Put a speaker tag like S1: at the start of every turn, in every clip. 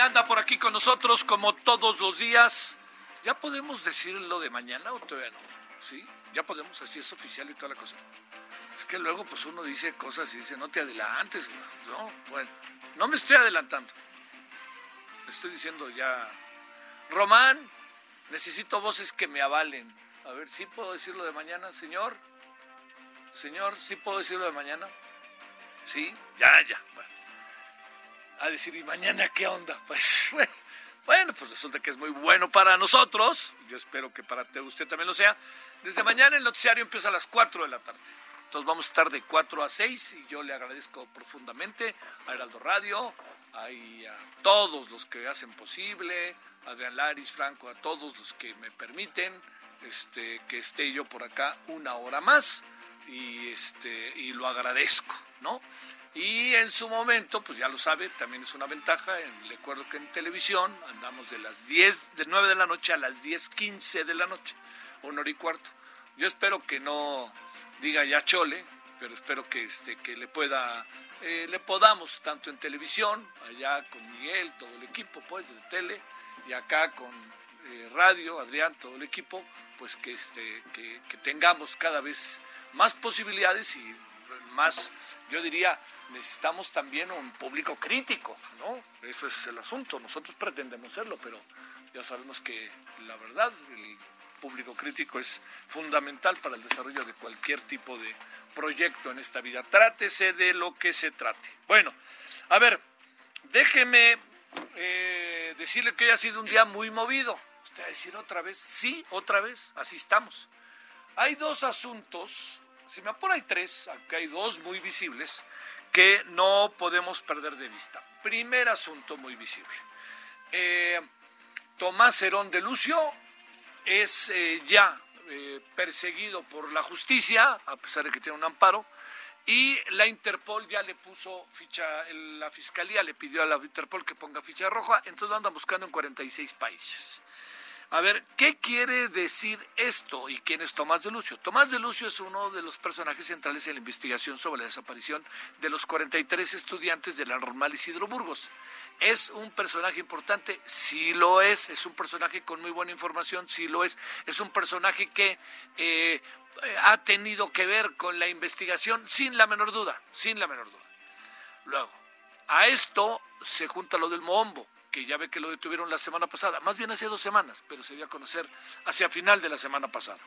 S1: Anda por aquí con nosotros como todos los días. ¿Ya podemos decirlo de mañana o todavía no? ¿Sí? ¿Ya podemos así es oficial y toda la cosa? Es que luego pues uno dice cosas y dice, no te adelantes. No, bueno, no me estoy adelantando. Estoy diciendo ya, Román, necesito voces que me avalen. A ver, ¿sí puedo decirlo de mañana, señor? Señor, ¿sí puedo decirlo de mañana? Sí, ya, ya. Bueno a decir, ¿y mañana qué onda? Pues bueno, pues resulta que es muy bueno para nosotros. Yo espero que para usted también lo sea. Desde mañana el noticiario empieza a las 4 de la tarde. Entonces vamos a estar de 4 a 6 y yo le agradezco profundamente a Heraldo Radio, a todos los que hacen posible, a Adrián Laris, Franco, a todos los que me permiten este, que esté yo por acá una hora más y, este, y lo agradezco, ¿no? Y en su momento, pues ya lo sabe, también es una ventaja. En- Le acuerdo que en televisión andamos de las 10, de 9 de la noche a las 10.15 de la noche, una hora y cuarto. Yo espero que no diga ya chole, pero espero que, este, que le pueda, eh, le podamos, tanto en televisión, allá con Miguel, todo el equipo, pues, de tele, y acá con eh, radio, Adrián, todo el equipo, pues que, este, que, que tengamos cada vez más posibilidades y más, yo diría, necesitamos también un público crítico, ¿no? Eso es el asunto. Nosotros pretendemos serlo, pero ya sabemos que la verdad, el público crítico es fundamental para el desarrollo de cualquier tipo de proyecto en esta vida. Trátese de lo que se trate. Bueno, a ver, déjeme eh, decirle que hoy ha sido un día muy movido. Usted va a decir otra vez, sí, otra vez, así estamos. Hay dos asuntos, si me apura hay tres, acá hay dos muy visibles, que no podemos perder de vista. Primer asunto muy visible. Eh, Tomás Herón de Lucio es eh, ya eh, perseguido por la justicia, a pesar de que tiene un amparo, y la Interpol ya le puso ficha, la fiscalía le pidió a la Interpol que ponga ficha roja, entonces lo andan buscando en 46 países. A ver, ¿qué quiere decir esto y quién es Tomás de Lucio? Tomás de Lucio es uno de los personajes centrales en la investigación sobre la desaparición de los 43 estudiantes de la normal Isidro Burgos. ¿Es un personaje importante? Sí lo es. ¿Es un personaje con muy buena información? Sí lo es. ¿Es un personaje que eh, ha tenido que ver con la investigación? Sin la menor duda, sin la menor duda. Luego, a esto se junta lo del Mohombo, que ya ve que lo detuvieron la semana pasada, más bien hace dos semanas, pero se dio a conocer hacia final de la semana pasada.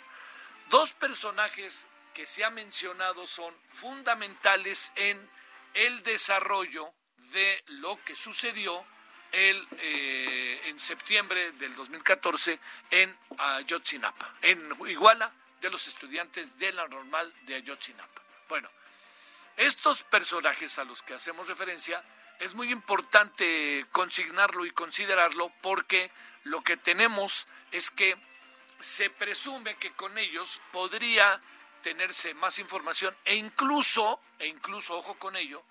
S1: Dos personajes que se ha mencionado son fundamentales en el desarrollo de lo que sucedió el, eh, en septiembre del 2014 en Ayotzinapa, en Iguala, de los estudiantes de la normal de Ayotzinapa. Bueno, estos personajes a los que hacemos referencia es muy importante consignarlo y considerarlo porque lo que tenemos es que se presume que con ellos podría tenerse más información e incluso, e incluso, ojo con ello,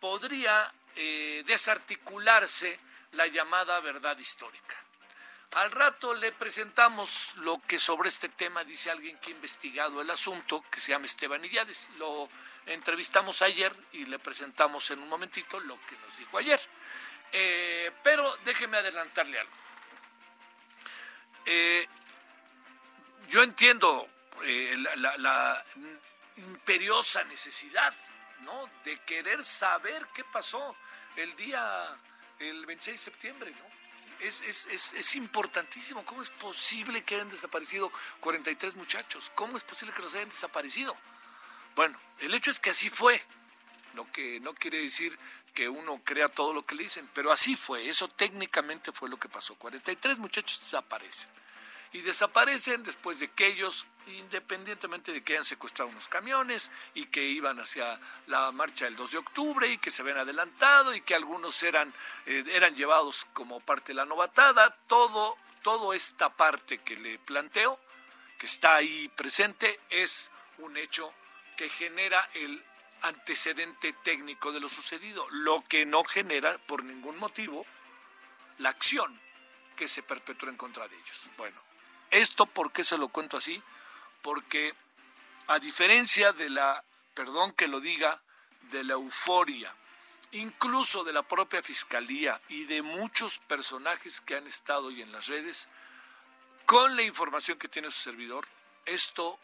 S1: podría eh, desarticularse la llamada verdad histórica. Al rato le presentamos lo que sobre este tema dice alguien que ha investigado el asunto, que se llama Esteban Illades. Lo entrevistamos ayer y le presentamos en un momentito lo que nos dijo ayer. Eh, pero déjeme adelantarle algo. eh, yo entiendo eh, la, imperiosa necesidad, ¿no? De querer saber qué pasó el día, el 26 de septiembre, ¿no? Es, es, es, importantísimo. ¿Cómo es posible que hayan desaparecido 43 muchachos? ¿Cómo es posible que los hayan desaparecido? Bueno, el hecho es que así fue. Lo que no quiere decir que uno crea todo lo que le dicen, pero así fue. Eso técnicamente fue lo que pasó. 43 muchachos desaparecen y desaparecen después de que ellos, independientemente de que hayan secuestrado unos camiones y que iban hacia la marcha del 2 de octubre y que se habían adelantado y que algunos eran, eh, eran llevados como parte de la novatada, todo, toda esta parte que le planteo, que está ahí presente, es un hecho que genera el antecedente técnico de lo sucedido, lo que no genera por ningún motivo la acción que se perpetró en contra de ellos. Bueno, ¿Esto por qué se lo cuento así? Porque a diferencia de la, perdón que lo diga, de la euforia, incluso de la propia fiscalía y de muchos personajes que han estado hoy en las redes, con la información que tiene su servidor, esto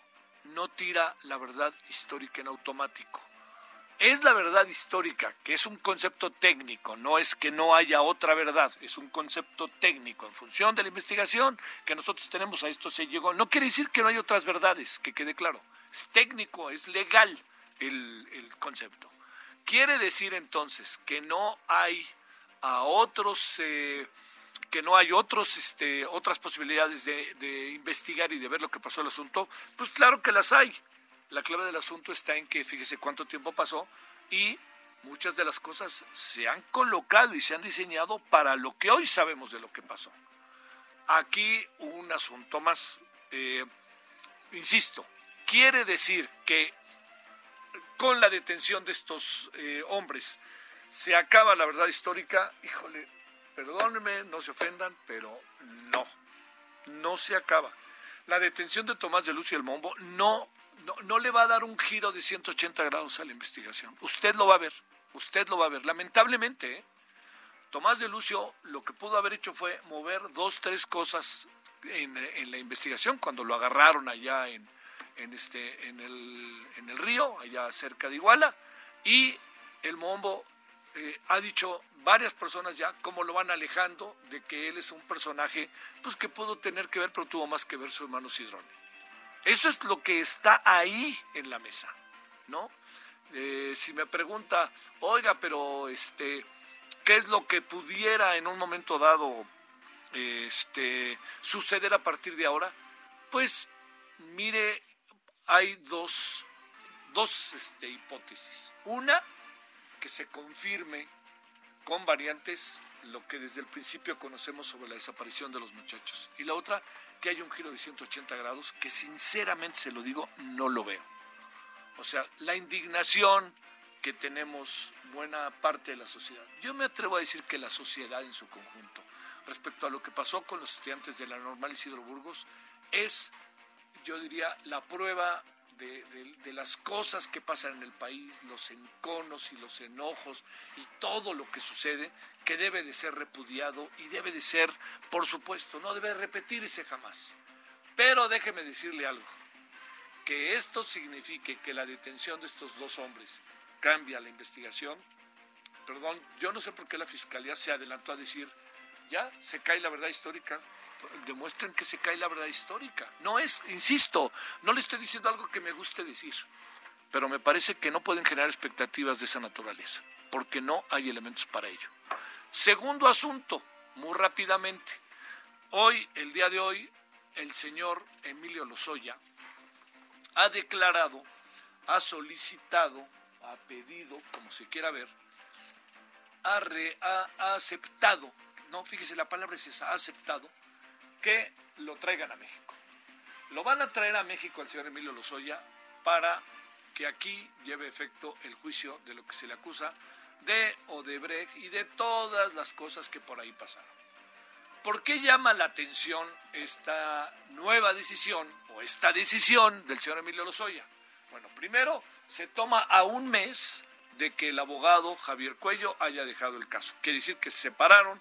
S1: no tira la verdad histórica en automático es la verdad histórica, que es un concepto técnico, no es que no haya otra verdad, es un concepto técnico. En función de la investigación que nosotros tenemos, a esto se llegó. No quiere decir que no hay otras verdades, que quede claro. Es técnico, es legal el, concepto. Quiere decir entonces que no hay a otros... Eh, que no hay otros, este, otras posibilidades de, de, investigar y de ver lo que pasó el asunto, pues claro que las hay. La clave del asunto está en que fíjese cuánto tiempo pasó y muchas de las cosas se han colocado y se han diseñado para lo que hoy sabemos de lo que pasó. Aquí un asunto más, eh, insisto, quiere decir que con la detención de estos eh, hombres se acaba la verdad histórica, híjole, perdónenme, no se ofendan, pero no, no se acaba. La detención de Tomás de Lucio el Mombo no no, le va a dar un giro de 180 grados a la investigación. Usted lo va a ver, usted lo va a ver. Lamentablemente, ¿eh? Tomás de Lucio lo que pudo haber hecho fue mover dos, tres cosas en, la investigación cuando lo agarraron allá en, este, en, el, en el río, allá cerca de Iguala, y el Mombo eh, ha dicho varias personas ya cómo lo van alejando de que él es un personaje pues que pudo tener que ver, pero tuvo más que ver su hermano Sidrone. Eso es lo que está ahí en la mesa, ¿no? Eh, si me pregunta, oiga, pero este, ¿qué es lo que pudiera en un momento dado este, suceder a partir de ahora? Pues mire, hay dos, dos este, hipótesis. Una, que se confirme con variantes lo que desde el principio conocemos sobre la desaparición de los muchachos. Y la otra, que hay un giro de 180 grados que sinceramente se lo digo, no lo veo. O sea, la indignación que tenemos buena parte de la sociedad. Yo me atrevo a decir que la sociedad en su conjunto, respecto a lo que pasó con los estudiantes de la normal Isidro Burgos, es, yo diría, la prueba de, las cosas que pasan en el país, los enconos y los enojos y todo lo que sucede, que debe de ser repudiado y debe de ser, por supuesto, no debe repetirse jamás. Pero déjeme decirle algo, que esto signifique que la detención de estos dos hombres cambia la investigación, perdón, yo no sé por qué la Fiscalía se adelantó a decir, ya se cae la verdad histórica, demuestren que se cae la verdad histórica. No es, insisto, no le estoy diciendo algo que me guste decir, pero me parece que no pueden generar expectativas de esa naturaleza, porque no hay elementos para ello. Segundo asunto, muy rápidamente. Hoy, el día de hoy, el señor Emilio Lozoya ha declarado, ha solicitado, ha pedido, como se quiera ver, ha, aceptado, no, fíjese, la palabra es esa, ha aceptado que lo traigan a México. Lo van a traer a México al señor Emilio Lozoya para que aquí lleve efecto el juicio de lo que se le acusa de Odebrecht y de todas las cosas que por ahí pasaron. ¿Por qué llama la atención esta nueva decisión o esta decisión del señor Emilio Lozoya? Bueno, primero se toma a un mes de que el abogado Javier Cuello haya dejado el caso. Quiere decir que se separaron,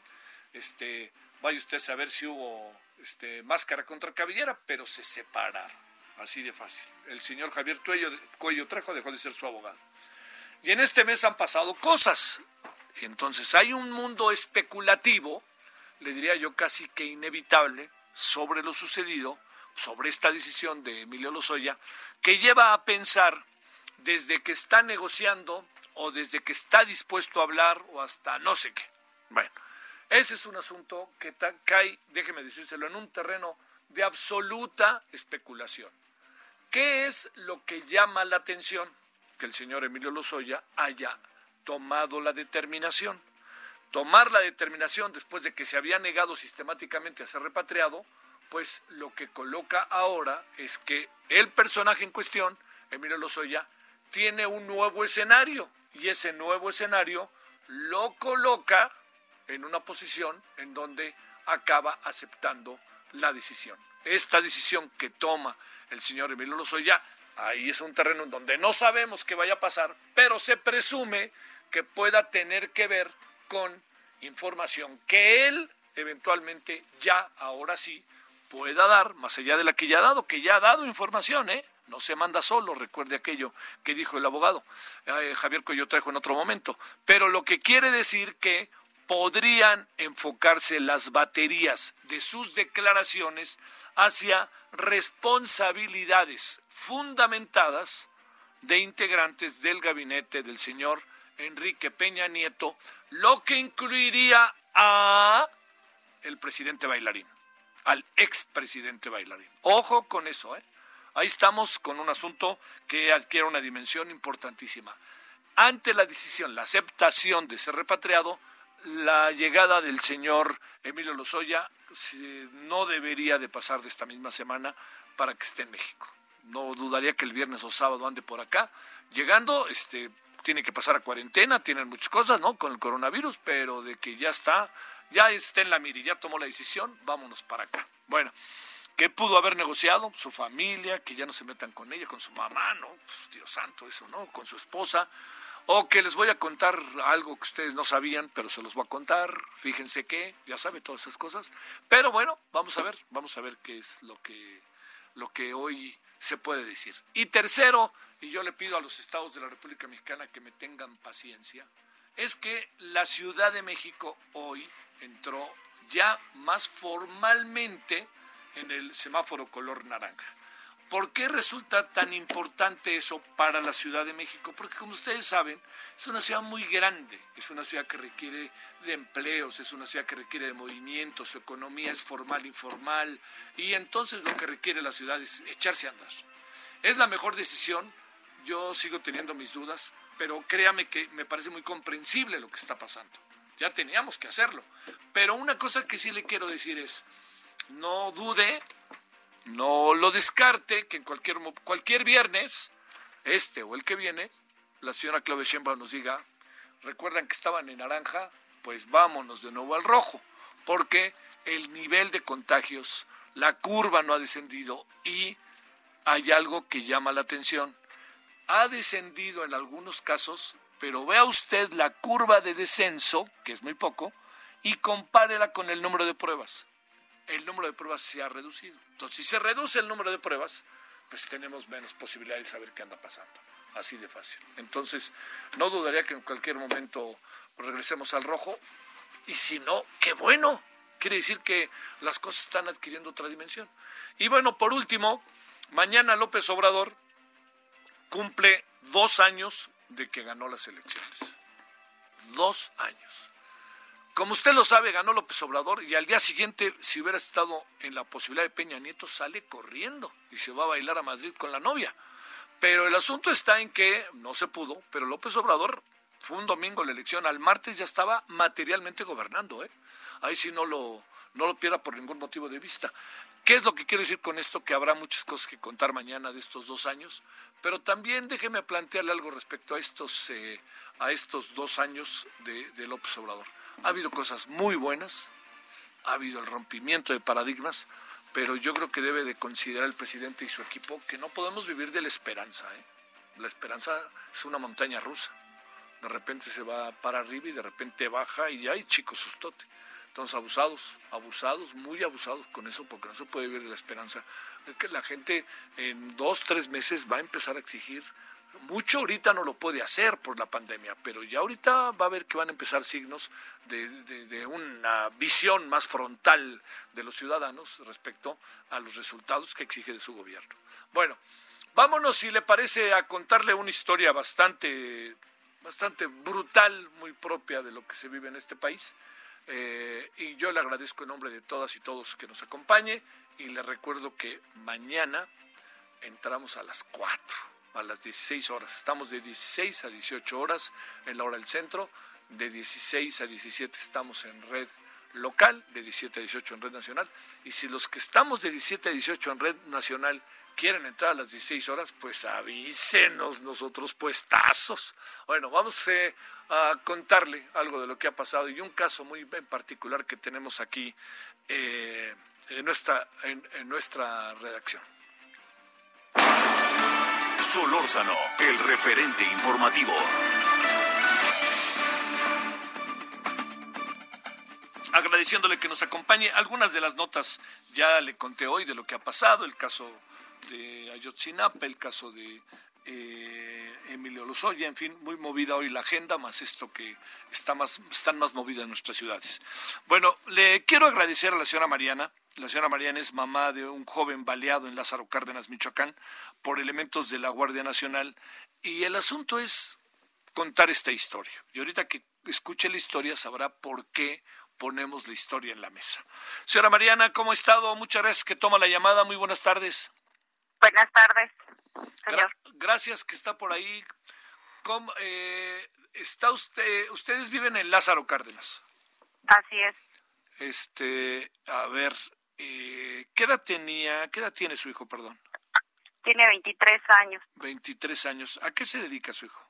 S1: este, vaya usted a saber si hubo este, máscara contra cabellera, pero se separaron. Así de fácil. El señor Javier Tuello, Cuello Trejo dejó de ser su abogado. Y en este mes han pasado cosas. Entonces hay un mundo especulativo, le diría yo casi que inevitable, sobre lo sucedido, sobre esta decisión de Emilio Lozoya, que lleva a pensar desde que está negociando o desde que está dispuesto a hablar o hasta no sé qué. Bueno, ese es un asunto que cae, déjeme decírselo, en un terreno de absoluta especulación. ¿Qué es lo que llama la atención? Que el señor Emilio Lozoya haya tomado la determinación. Tomar la determinación después de que se había negado sistemáticamente a ser repatriado, pues lo que coloca ahora es que el personaje en cuestión, Emilio Lozoya, tiene un nuevo escenario y ese nuevo escenario lo coloca en una posición en donde acaba aceptando la decisión. Esta decisión que toma el señor Emilio Lozoya, ahí es un terreno en donde no sabemos qué vaya a pasar, pero se presume que pueda tener que ver con información que él eventualmente ya, ahora sí, pueda dar, más allá de la que ya ha dado, que ya ha dado información, ¿eh? No se manda solo, recuerde aquello que dijo el abogado eh, Javier yo trajo en otro momento. Pero lo que quiere decir que podrían enfocarse las baterías de sus declaraciones hacia responsabilidades fundamentadas de integrantes del gabinete del señor Enrique Peña Nieto, lo que incluiría a el presidente bailarín, al expresidente bailarín. Ojo con eso, ¿eh? Ahí estamos con un asunto que adquiere una dimensión importantísima. Ante la decisión, la aceptación de ser repatriado, la llegada del señor Emilio Lozoya no debería de pasar de esta misma semana para que esté en México. No dudaría que el viernes o sábado ande por acá. Llegando, este, tiene que pasar a cuarentena, tienen muchas cosas, ¿no? Con el coronavirus, pero de que ya está, ya está en la mira ya tomó la decisión, vámonos para acá. Bueno, ¿qué pudo haber negociado? Su familia, que ya no se metan con ella, con su mamá, ¿no? Pues, Dios santo, eso, ¿no? Con su esposa o que les voy a contar algo que ustedes no sabían, pero se los voy a contar. Fíjense que, ya sabe todas esas cosas. Pero bueno, vamos a ver, vamos a ver qué es lo que, lo que hoy se puede decir. Y tercero, y yo le pido a los estados de la República Mexicana que me tengan paciencia, es que la Ciudad de México hoy entró ya más formalmente en el semáforo color naranja. ¿Por qué resulta tan importante eso para la Ciudad de México? Porque como ustedes saben, es una ciudad muy grande, es una ciudad que requiere de empleos, es una ciudad que requiere de movimientos, su economía es formal, informal, y entonces lo que requiere la ciudad es echarse a andar. ¿Es la mejor decisión? Yo sigo teniendo mis dudas, pero créame que me parece muy comprensible lo que está pasando. Ya teníamos que hacerlo. Pero una cosa que sí le quiero decir es, no dude no lo descarte que en cualquier, cualquier viernes, este o el que viene, la señora Claudia Sheinbaum nos diga, recuerdan que estaban en naranja, pues vámonos de nuevo al rojo, porque el nivel de contagios, la curva no ha descendido y hay algo que llama la atención. Ha descendido en algunos casos, pero vea usted la curva de descenso, que es muy poco, y compárela con el número de pruebas el número de pruebas se ha reducido. Entonces, si se reduce el número de pruebas, pues tenemos menos posibilidades de saber qué anda pasando. Así de fácil. Entonces, no dudaría que en cualquier momento regresemos al rojo. Y si no, qué bueno. Quiere decir que las cosas están adquiriendo otra dimensión. Y bueno, por último, mañana López Obrador cumple dos años de que ganó las elecciones. Dos años. Como usted lo sabe, ganó López Obrador y al día siguiente, si hubiera estado en la posibilidad de Peña Nieto, sale corriendo y se va a bailar a Madrid con la novia. Pero el asunto está en que no se pudo, pero López Obrador fue un domingo la elección, al martes ya estaba materialmente gobernando, ¿eh? Ahí sí no lo, no lo pierda por ningún motivo de vista. ¿Qué es lo que quiero decir con esto? Que habrá muchas cosas que contar mañana de estos dos años, pero también déjeme plantearle algo respecto a estos, eh, a estos dos años de López Obrador. Ha habido cosas muy buenas, ha habido el rompimiento de paradigmas, pero yo creo que debe de considerar el presidente y su equipo que no podemos vivir de la esperanza. ¿eh? La esperanza es una montaña rusa. De repente se va para arriba y de repente baja y hay chicos sustote. Entonces, abusados, abusados, muy abusados con eso, porque no se puede vivir de la esperanza. Es que la gente en dos, tres meses va a empezar a exigir mucho ahorita no lo puede hacer por la pandemia, pero ya ahorita va a ver que van a empezar signos de, una visión más frontal de los ciudadanos respecto a los resultados que exige de su gobierno. Bueno, vámonos, si le parece, a contarle una historia bastante, bastante brutal, muy propia de lo que se vive en este país. Eh, y yo le agradezco en nombre de todas y todos que nos acompañe y le recuerdo que mañana entramos a las 4 a las 16 horas. Estamos de 16 a 18 horas en la hora del centro. De 16 a 17 estamos en red local, de 17 a 18 en red nacional. Y si los que estamos de 17 a 18 en red nacional quieren entrar a las 16 horas, pues avísenos nosotros puestazos. Bueno, vamos eh, a contarle algo de lo que ha pasado y un caso muy en particular que tenemos aquí eh, en, nuestra, en nuestra redacción.
S2: Solórzano, el referente informativo.
S1: Agradeciéndole que nos acompañe. Algunas de las notas ya le conté hoy de lo que ha pasado, el caso de Ayotzinapa, el caso de eh, Emilio Lozoya, en fin, muy movida hoy la agenda, más esto que está más, están más movidas nuestras ciudades. Bueno, le quiero agradecer a la señora Mariana la señora Mariana es mamá de un joven baleado en Lázaro Cárdenas, Michoacán, por elementos de la Guardia Nacional. Y el asunto es contar esta historia. Y ahorita que escuche la historia sabrá por qué ponemos la historia en la mesa. Señora Mariana, ¿cómo ha estado? Muchas gracias que toma la llamada. Muy buenas tardes.
S3: Buenas tardes, señor.
S1: gracias que está por ahí. Eh, está usted, ustedes viven en Lázaro Cárdenas.
S3: Así es.
S1: Este, a ver, eh, ¿qué edad tenía, qué edad tiene su hijo, perdón?
S3: Tiene 23 años.
S1: 23 años. ¿A qué se dedica su hijo?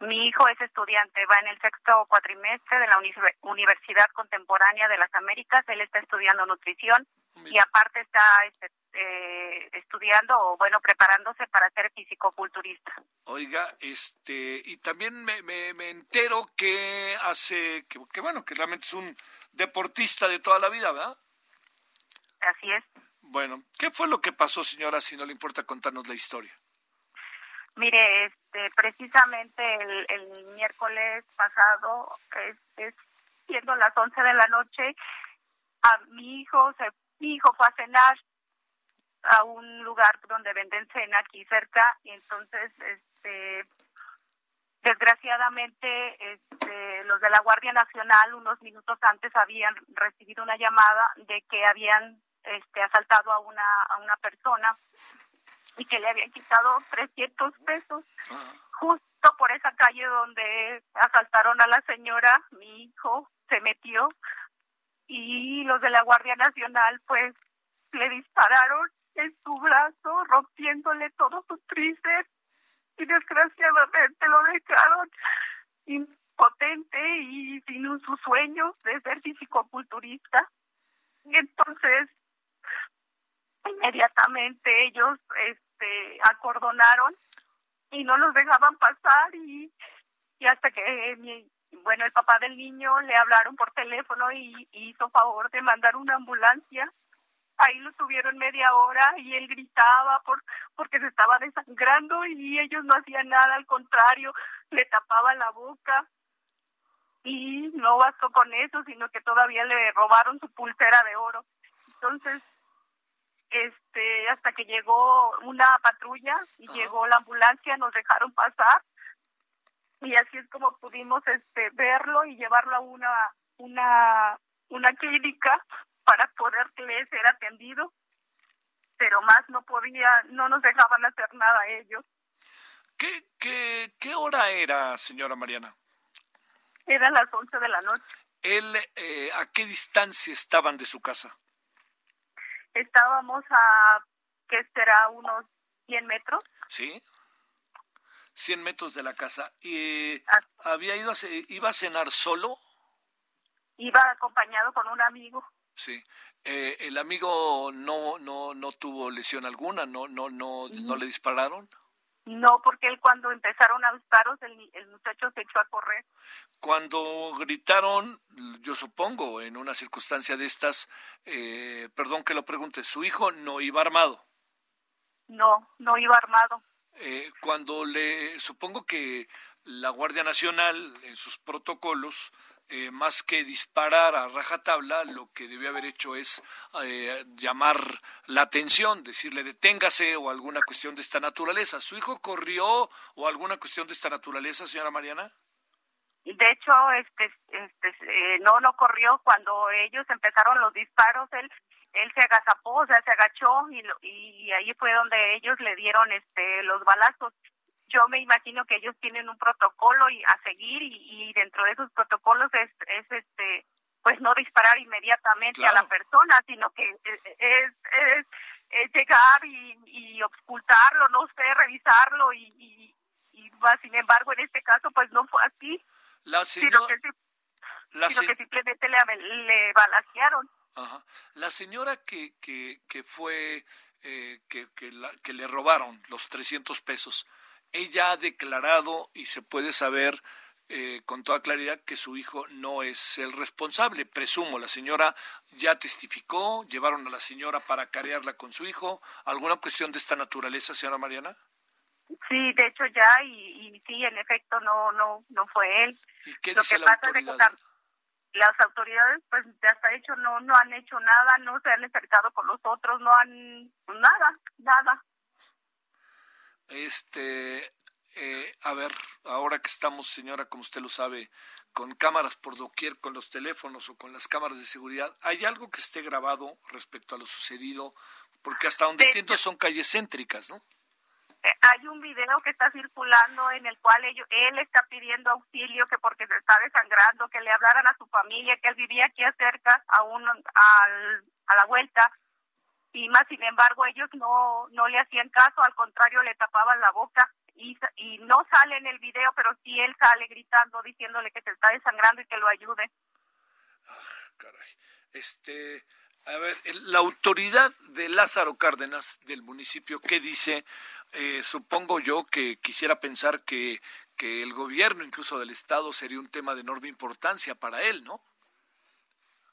S3: Mi hijo es estudiante, va en el sexto cuatrimestre de la Universidad Contemporánea de las Américas. Él está estudiando nutrición y aparte está este, eh, estudiando o bueno preparándose para ser fisicoculturista.
S1: Oiga, este y también me, me, entero que hace que, que bueno que realmente es un deportista de toda la vida, ¿verdad?
S3: Así es.
S1: Bueno, ¿qué fue lo que pasó, señora, si no le importa contarnos la historia?
S3: Mire, este, precisamente el, miércoles pasado, es, siendo las 11 de la noche, a mi hijo, se, mi hijo fue a cenar a un lugar donde venden cena aquí cerca y entonces este desgraciadamente este, los de la Guardia Nacional unos minutos antes habían recibido una llamada de que habían este, asaltado a una, a una persona y que le habían quitado 300 pesos. Justo por esa calle donde asaltaron a la señora, mi hijo se metió y los de la Guardia Nacional pues le dispararon en su brazo, rompiéndole todos sus tríceps y desgraciadamente lo dejaron impotente y sin sus sueños de ser fisicoculturista. Y entonces inmediatamente ellos este acordonaron y no los dejaban pasar y, y hasta que mi bueno el papá del niño le hablaron por teléfono y, hizo favor de mandar una ambulancia. Ahí lo tuvieron media hora y él gritaba por porque se estaba desangrando y ellos no hacían nada al contrario le tapaban la boca. Y no bastó con eso sino que todavía le robaron su pulsera de oro. Entonces este hasta que llegó una patrulla y llegó la ambulancia nos dejaron pasar y así es como pudimos este verlo y llevarlo a una una una clínica para poder ser atendido pero más no podía no nos dejaban hacer nada ellos
S1: ¿Qué, qué, qué hora era, señora Mariana?
S3: Eran las 11 de la noche.
S1: ¿Él, eh, ¿A qué distancia estaban de su casa?
S3: Estábamos a, ¿qué será? Unos 100 metros.
S1: Sí. 100 metros de la casa. ¿Y ah. había ido a, iba a cenar solo?
S3: Iba acompañado con un amigo.
S1: Sí. Eh, ¿El amigo no, no, no tuvo lesión alguna? ¿No, no, no, no le dispararon?
S3: No, porque él cuando empezaron a disparos, el, el muchacho se echó a correr.
S1: Cuando gritaron, yo supongo, en una circunstancia de estas, eh, perdón que lo pregunte, su hijo no iba armado.
S3: No, no iba armado.
S1: Eh, cuando le, supongo que la Guardia Nacional en sus protocolos eh, más que disparar a rajatabla, lo que debió haber hecho es eh, llamar la atención, decirle deténgase o alguna cuestión de esta naturaleza. ¿Su hijo corrió o alguna cuestión de esta naturaleza, señora Mariana?
S3: De hecho, este, este, eh, no, no corrió cuando ellos empezaron los disparos. Él, él se agazapó, o sea, se agachó y, y ahí fue donde ellos le dieron, este, los balazos yo me imagino que ellos tienen un protocolo y a seguir y, dentro de esos protocolos es, es este pues no disparar inmediatamente a la persona sino que es, es, llegar y, y ocultarlo no sé revisarlo y, y, sin embargo en este caso pues no fue así
S1: la señora,
S3: sino que, simplemente le, le balasearon
S1: Ajá. La señora que, que, que fue, eh, que, que, que le robaron los 300 pesos, ella ha declarado y se puede saber eh, con toda claridad que su hijo no es el responsable. Presumo, la señora ya testificó, llevaron a la señora para carearla con su hijo. ¿Alguna cuestión de esta naturaleza, señora Mariana?
S3: Sí, de hecho ya, y, sí, en efecto, no no no fue él.
S1: ¿Y qué dice la autoridad?
S3: las autoridades, pues, hasta hecho no no han hecho nada, no se han acercado con los otros, no han nada, nada.
S1: Este, eh, a ver, ahora que estamos, señora, como usted lo sabe, con cámaras por doquier, con los teléfonos o con las cámaras de seguridad, ¿hay algo que esté grabado respecto a lo sucedido? Porque hasta donde entiendo son calles céntricas, ¿no?
S3: Eh, hay un video que está circulando en el cual ellos, él está pidiendo auxilio que porque se está desangrando, que le hablaran a su familia, que él vivía aquí cerca, a, un, al, a la vuelta, y más sin embargo ellos no no le hacían caso al contrario le tapaban la boca y, y no sale en el video pero sí él sale gritando diciéndole que se está desangrando y que lo ayude.
S1: Ah, caray. Este a ver la autoridad de Lázaro Cárdenas del municipio qué dice eh, supongo yo que quisiera pensar que que el gobierno incluso del estado sería un tema de enorme importancia para él no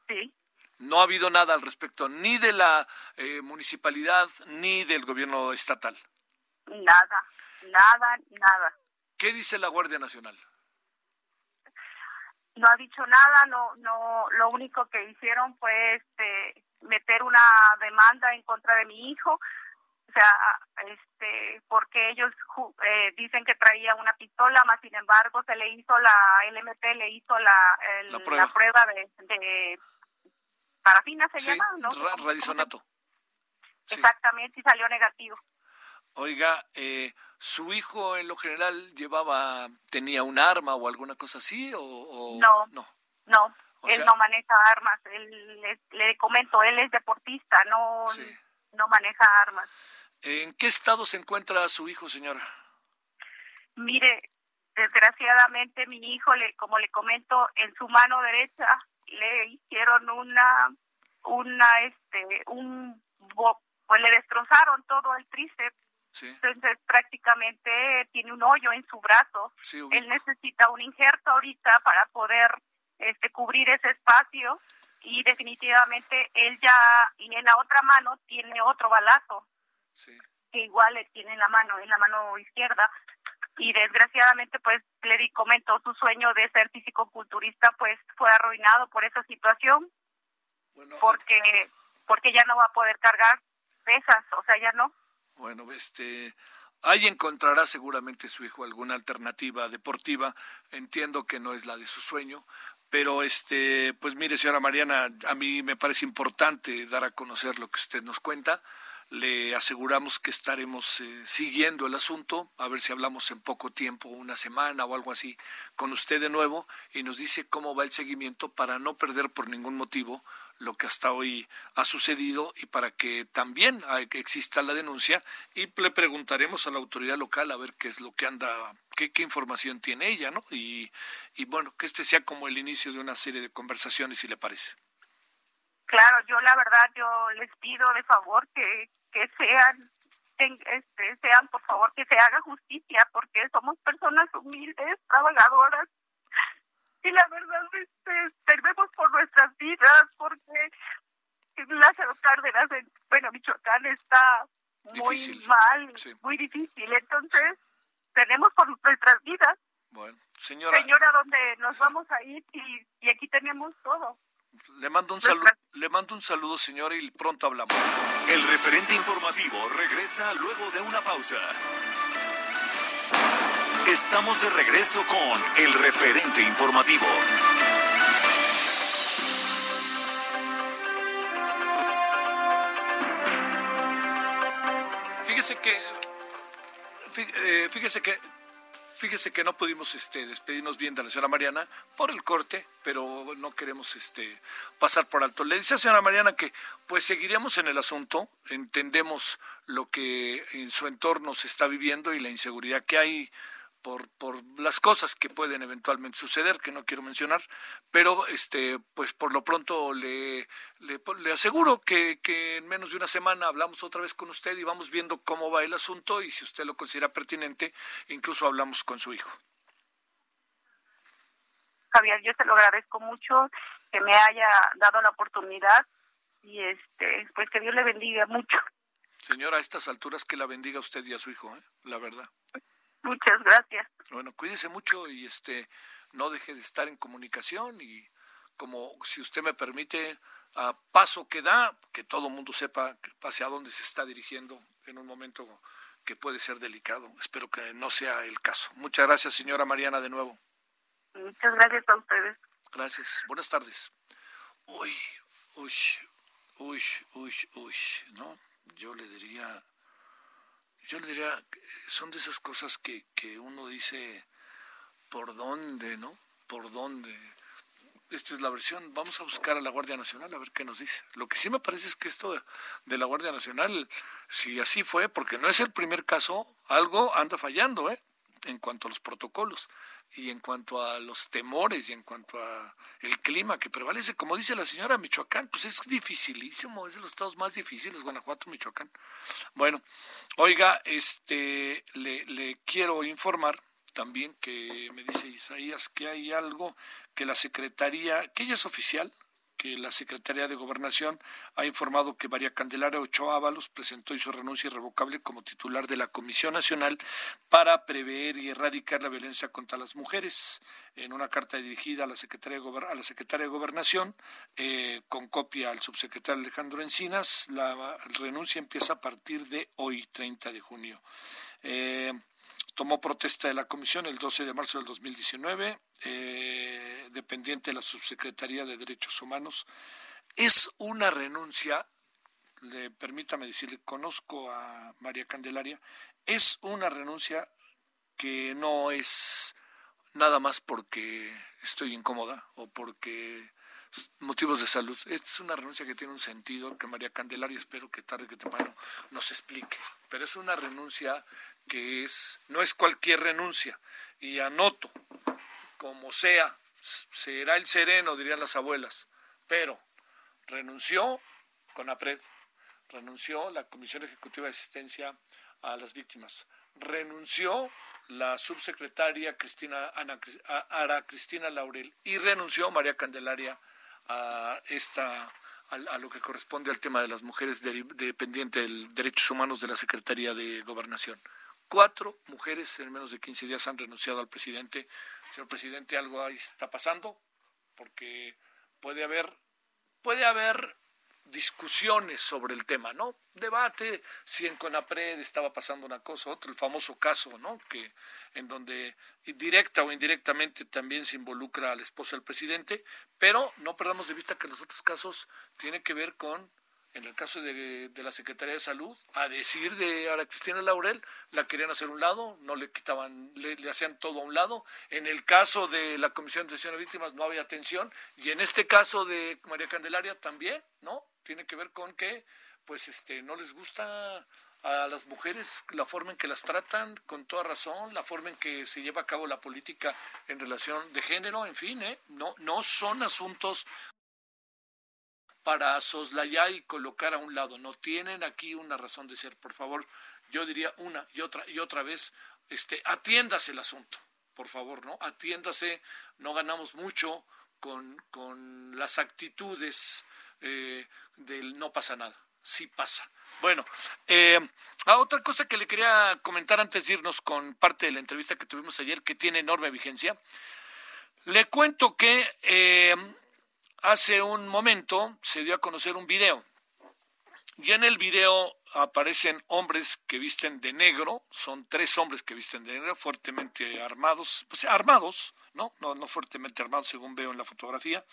S3: sí
S1: no ha habido nada al respecto, ni de la eh, municipalidad ni del gobierno estatal.
S3: Nada, nada, nada.
S1: ¿Qué dice la Guardia Nacional?
S3: No ha dicho nada, no, no, lo único que hicieron fue este, meter una demanda en contra de mi hijo, o sea, este, porque ellos eh, dicen que traía una pistola, más sin embargo se le hizo la LMP, le hizo la, la prueba, de parafina se llama, ¿no?
S1: radisonato.
S3: Exactamente, y salió negativo.
S1: Oiga, eh, ¿su hijo en lo general llevaba, tenía un arma o alguna cosa así? O,
S3: No, no, no él no maneja armas. Él, le comento, él es deportista, no, no maneja armas.
S1: ¿En qué estado se encuentra su hijo, señora?
S3: Mire, desgraciadamente mi hijo, le, como le comento, en su mano derecha le hicieron una, una, este, un, pues le destrozaron todo el tríceps. Entonces prácticamente tiene un hoyo en su brazo. Él necesita un injerto ahorita para poder este cubrir ese espacio y definitivamente él ya y en la otra mano tiene otro balazo. Que igual le tiene en la mano en la mano izquierda y desgraciadamente pues le di comento su sueño de ser físico-culturista pues fue arruinado por esa situación porque porque ya no va a poder cargar pesas o sea ya no.
S1: Bueno este ahí encontrará seguramente su hijo alguna alternativa deportiva. Entiendo que no es la de su sueño pero este pues mire señora Mariana a mí me parece importante dar a conocer lo que usted nos cuenta le aseguramos que estaremos eh, siguiendo el asunto, a ver si hablamos en poco tiempo, una semana o algo así, con usted de nuevo y nos dice cómo va el seguimiento para no perder por ningún motivo lo que hasta hoy ha sucedido y para que también exista la denuncia y le preguntaremos a la autoridad local a ver qué es lo que anda, qué, qué información tiene ella, ¿no? Y, y bueno, que este sea como el inicio de una serie de conversaciones, si le parece.
S3: Claro, yo la verdad, yo les pido de favor que, que sean este, sean, por favor, que se haga justicia, porque somos personas humildes, trabajadoras, y la verdad, este, servemos por nuestras vidas, porque Lázaro Cárdenas, en, bueno, Michoacán está muy mal, muy difícil, entonces tenemos por nuestras vidas.
S1: Bueno, señora.
S3: Señora, donde nos vamos a ir y, y aquí tenemos todo.
S1: Le mando un saludo, le mando un saludo, señora, y pronto hablamos.
S2: El referente informativo regresa luego de una pausa. Estamos de regreso con el referente informativo.
S1: Fíjese que eh, fíjese que Fíjese que no pudimos este, despedirnos bien de la señora Mariana por el corte, pero no queremos este, pasar por alto. Le dice a la señora Mariana que pues seguiremos en el asunto, entendemos lo que en su entorno se está viviendo y la inseguridad que hay por, por las cosas que pueden eventualmente suceder, que no quiero mencionar, pero este, pues por lo pronto le, le, aseguro que, que, en menos de una semana hablamos otra vez con usted y vamos viendo cómo va el asunto y si usted lo considera pertinente, incluso hablamos con su hijo.
S3: Javier, yo te lo agradezco mucho que me haya dado la oportunidad y este, pues que Dios le bendiga mucho.
S1: Señora, a estas alturas que la bendiga usted y a su hijo, ¿eh? la verdad.
S3: Muchas gracias.
S1: Bueno, cuídese mucho y este no deje de estar en comunicación y como si usted me permite a paso que da, que todo el mundo sepa hacia dónde se está dirigiendo en un momento que puede ser delicado. Espero que no sea el caso. Muchas gracias, señora Mariana, de nuevo.
S3: Muchas gracias a ustedes.
S1: Gracias. Buenas tardes. Uy, uy, uy, uy, uy, ¿no? Yo le diría yo le diría, son de esas cosas que, que uno dice, ¿por dónde, no? ¿Por dónde? Esta es la versión, vamos a buscar a la Guardia Nacional a ver qué nos dice. Lo que sí me parece es que esto de, de la Guardia Nacional, si así fue, porque no es el primer caso, algo anda fallando, ¿eh? En cuanto a los protocolos y en cuanto a los temores y en cuanto a el clima que prevalece, como dice la señora Michoacán, pues es dificilísimo, es de los estados más difíciles, Guanajuato, Michoacán. Bueno, oiga, este le, le quiero informar también que me dice Isaías que hay algo que la Secretaría, que ella es oficial, que la Secretaría de Gobernación ha informado que María Candelaria Ochoa Ábalos presentó y su renuncia irrevocable como titular de la Comisión Nacional para prever y erradicar la violencia contra las mujeres. En una carta dirigida a la Secretaría de, a la Secretaria de Gobernación, eh, con copia al subsecretario Alejandro Encinas, la renuncia empieza a partir de hoy, 30 de junio. Eh, tomó protesta de la comisión el 12 de marzo del 2019, eh, dependiente de la Subsecretaría de Derechos Humanos. Es una renuncia, le, permítame decirle, conozco a María Candelaria, es una renuncia que no es nada más porque estoy incómoda o porque motivos de salud. Es una renuncia que tiene un sentido que María Candelaria espero que tarde que temprano nos explique. Pero es una renuncia que es, no es cualquier renuncia. Y anoto, como sea, será el sereno, dirían las abuelas, pero renunció con APRED, renunció la Comisión Ejecutiva de Asistencia a las Víctimas, renunció la subsecretaria Cristina Ana, Ara Cristina Laurel y renunció María Candelaria a esta a, lo que corresponde al tema de las mujeres dependiente de derechos humanos de la Secretaría de Gobernación. Cuatro mujeres en menos de 15 días han renunciado al presidente. Señor presidente, algo ahí está pasando, porque puede haber, puede haber discusiones sobre el tema, ¿no? Debate si en Conapred estaba pasando una cosa, otro, el famoso caso, ¿no? Que en donde directa o indirectamente también se involucra al esposo del presidente, pero no perdamos de vista que los otros casos tienen que ver con en el caso de, la Secretaría de Salud, a decir de Ara Cristina Laurel, la querían hacer un lado, no le quitaban, le, hacían todo a un lado. En el caso de la Comisión de Atención a Víctimas no había atención. Y en este caso de María Candelaria también, ¿no? Tiene que ver con que, pues, este, no les gusta a las mujeres la forma en que las tratan, con toda razón, la forma en que se lleva a cabo la política en relación de género, en fin, ¿eh? no, no son asuntos para soslayar y colocar a un lado. No tienen aquí una razón de ser. Por favor, yo diría una y otra y otra vez, este, atiéndase el asunto, por favor, ¿no? Atiéndase, no ganamos mucho con, con las actitudes eh, del no pasa nada, sí pasa. Bueno, eh, otra cosa que le quería comentar antes de irnos con parte de la entrevista que tuvimos ayer, que tiene enorme vigencia, le cuento que eh, hace un momento se dio a conocer un video y en el video aparecen hombres que visten de negro, son tres hombres que visten de negro, fuertemente armados, pues armados, ¿no? No, no fuertemente armados según veo en la fotografía,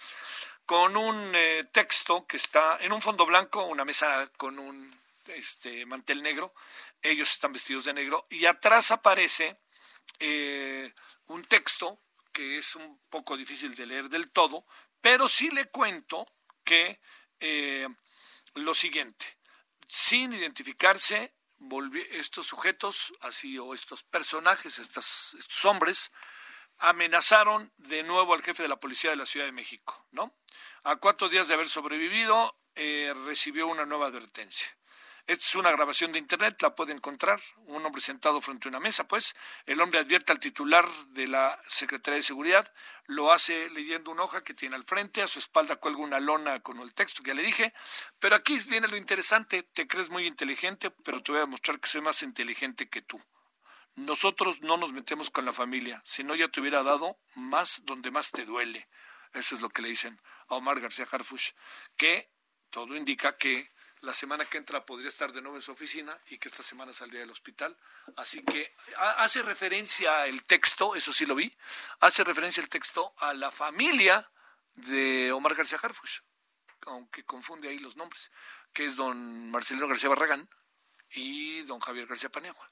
S1: con un eh, texto que está en un fondo blanco, una mesa con un este, mantel negro, ellos están vestidos de negro, y atrás aparece eh, un texto que es un poco difícil de leer del todo, pero sí le cuento que eh, lo siguiente, sin identificarse, estos sujetos, así o estos personajes, estos, hombres, amenazaron de nuevo al jefe de la policía de la Ciudad de México, ¿no? A cuatro días de haber sobrevivido, eh, recibió una nueva advertencia. Esta es una grabación de internet, la puede encontrar. Un hombre sentado frente a una mesa, pues. El hombre advierte al titular de la Secretaría de Seguridad, lo hace leyendo una hoja que tiene al frente, a su espalda cuelga una lona con el texto que ya le dije. Pero aquí viene lo interesante, te crees muy inteligente, pero te voy a demostrar que soy más inteligente que tú. Nosotros no nos metemos con la familia, si no ya te hubiera dado más donde más te duele. Eso es lo que le dicen a Omar García Harfush, que todo indica que la semana que entra podría estar de nuevo en su oficina y que esta semana saldría del hospital. Así que hace referencia el texto, eso sí lo vi, hace referencia el texto a la familia de Omar García Harfuch, aunque confunde ahí los nombres, que es don Marcelino García Barragán y don Javier García Paniagua,